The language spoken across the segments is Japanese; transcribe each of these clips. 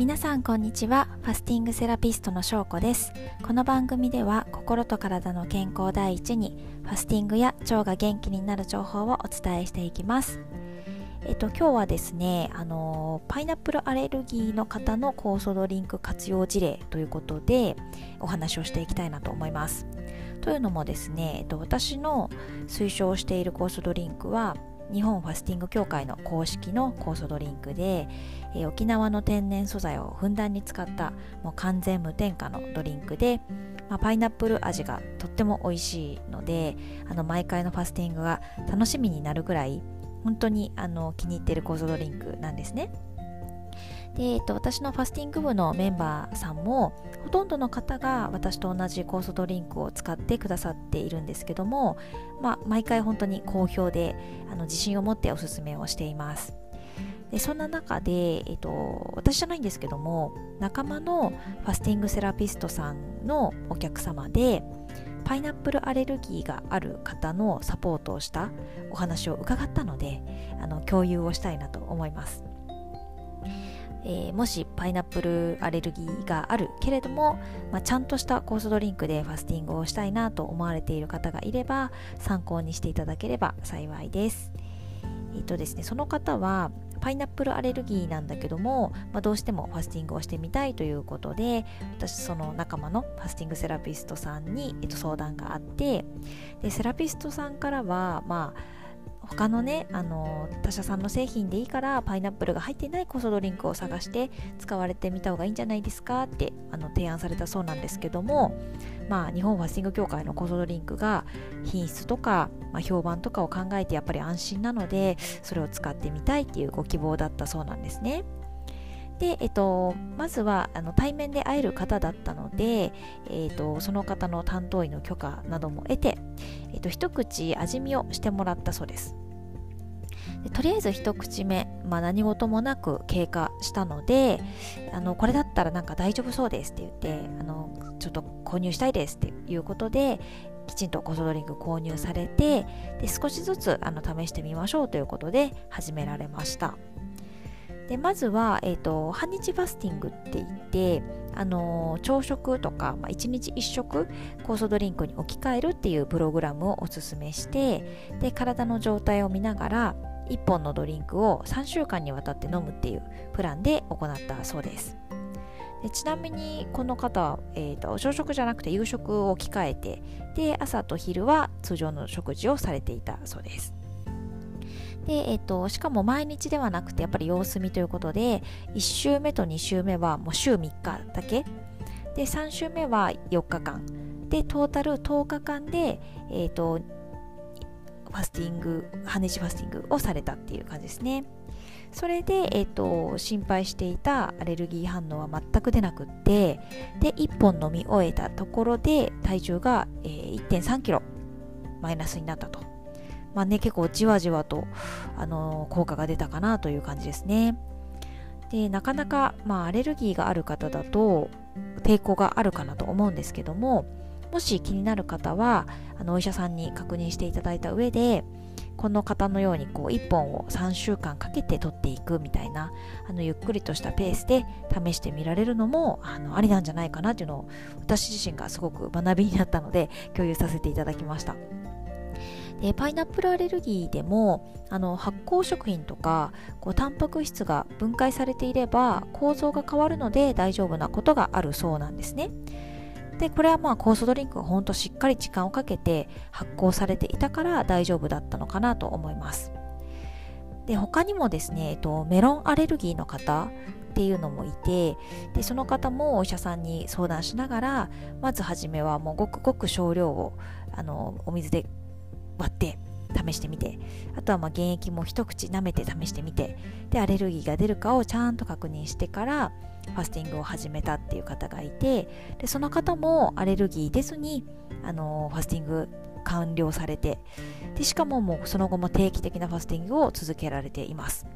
皆さんこんにちは。ファスティングセラピストのしょうこです。この番組では心と体の健康第一にファスティングや腸が元気になる情報をお伝えしていきます。えっと、今日はですね、あのパイナップルアレルギーの方の酵素ドリンク活用事例ということでお話をしていきたいなと思います。というのもですね、えっと、私の推奨している酵素ドリンクは日本ファスティング協会の公式の酵素ドリンクで、えー、沖縄の天然素材をふんだんに使ったもう完全無添加のドリンクで、まあ、パイナップル味がとっても美味しいのであの毎回のファスティングが楽しみになるぐらい本当にあの気に入っている酵素ドリンクなんですね。で、えっと、私のファスティング部のメンバーさんもほとんどの方が私と同じ酵素ドリンクを使ってくださっているんですけども、まあ、毎回本当に好評であの自信を持っておすすめをしています。でそんな中で、えっと、私じゃないんですけども仲間のファスティングセラピストさんのお客様でパイナップルアレルギーがある方のサポートをしたお話を伺ったのであの共有をしたいなと思います。えー、もしパイナップルアレルギーがあるけれども、まあ、ちゃんとした酵素ドリンクでファスティングをしたいなと思われている方がいれば参考にしていただければ幸いです。えっ、ー、とですね、その方はパイナップルアレルギーなんだけども、まあ、どうしてもファスティングをしてみたいということで私その仲間のファスティングセラピストさんに、えっと、相談があってでセラピストさんからはまあ他のねあの他社さんの製品でいいからパイナップルが入ってない酵素ドリンクを探して使われてみた方がいいんじゃないですか？ってあの提案されたそうなんですけどもまあ日本ファスティング協会の酵素ドリンクが品質とか、まあ、評判とかを考えてやっぱり安心なのでそれを使ってみたいっていうご希望だったそうなんですね。で、えっと、まずはあの対面で会える方だったので、えっと、その方の担当医の許可なども得て、えっと、一口味見をしてもらったそうです。とりあえず一口目、まあ、何事もなく経過したのであのこれだったらなんか大丈夫そうですって言ってあのちょっと購入したいですっていうことできちんとコソドリンク購入されてで少しずつあの試してみましょうということで始められました。でまずは、えーと、半日ファスティングって言って、あの、朝食とか、まあ、1日1食酵素ドリンクに置き換えるっていうプログラムをおすすめしてで体の状態を見ながら1本のドリンクを3週間にわたって飲むっていうプランで行ったそうです。でちなみにこの方は、えーと、朝食じゃなくて夕食を置き換えてで朝と昼は通常の食事をされていたそうです。で、えーと、しかも毎日ではなくてやっぱり様子見ということで1週目と2週目はもう週3日だけで3週目は4日間でトータル10日間で、えーと、ファスティング半日ファスティングをされたっていう感じですねそれで、えーと、心配していたアレルギー反応は全く出なくってで1本飲み終えたところで体重が、えー、1 3キロマイナスになったとまあね、結構じわじわと、あの効果が出たかなという感じですね。でなかなか、まあ、アレルギーがある方だと抵抗があるかなと思うんですけどももし気になる方はあのお医者さんに確認していただいた上でこの方のようにこう1本を3週間かけて取っていくみたいなあのゆっくりとしたペースで試してみられるのもあのありなんじゃないかなっていうのを私自身がすごく学びになったので共有させていただきました。でパイナップルアレルギーでもあの発酵食品とかこうタンパク質が分解されていれば構造が変わるので大丈夫なことがあるそうなんですね。でこれはまあ酵素ドリンクがほんとしっかり時間をかけて発酵されていたから大丈夫だったのかなと思います。で他にもですね、えっと、メロンアレルギーの方っていうのもいてでその方もお医者さんに相談しながらまず初めはもうごくごく少量をあのお水で割って試してみて。あとはまあ原液も一口舐めて試してみて。でアレルギーが出るかをちゃんと確認してからファスティングを始めたっていう方がいて。でその方もアレルギー出ずにあのファスティング完了されて。でしかももうその後も定期的なファスティングを続けられています。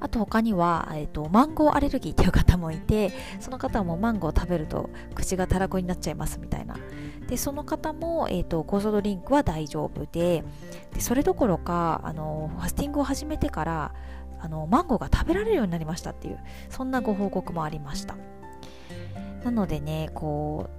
あと他には、えーと、マンゴーアレルギーっていう方もいてその方もマンゴーを食べると口がたらこになっちゃいますみたいな。でその方も、えーと、酵素ドリンクは大丈夫ででそれどころかあのファスティングを始めてからあのマンゴーが食べられるようになりましたっていうそんなご報告もありました。なのでねこ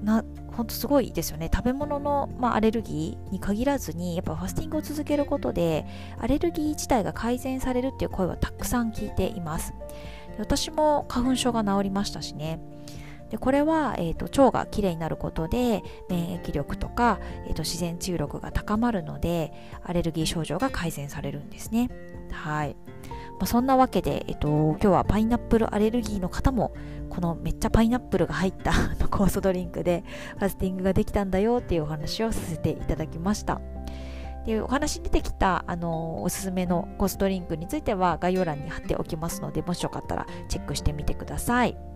うな本当すごいですよね。食べ物の、まあ、アレルギーに限らずにやっぱファスティングを続けることでアレルギー自体が改善されるっていう声はたくさん聞いています私も花粉症が治りましたしねでこれは、えーと、腸がきれいになることで免疫力とか、えーと、自然治癒力が高まるのでアレルギー症状が改善されるんですね。はい、まあ、そんなわけで、えーと、今日はパイナップルアレルギーの方もこのめっちゃパイナップルが入った 酵素ドリンクでファスティングができたんだよっていうお話をさせていただきました。でお話に出てきたあのおすすめのコースドリンクについては概要欄に貼っておきますのでもしよかったらチェックしてみてください。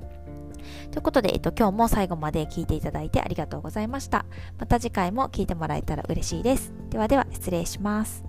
ということで、えっと、今日も最後まで聞いていただいてありがとうございました。また次回も聞いてもらえたら嬉しいです。ではでは、失礼します。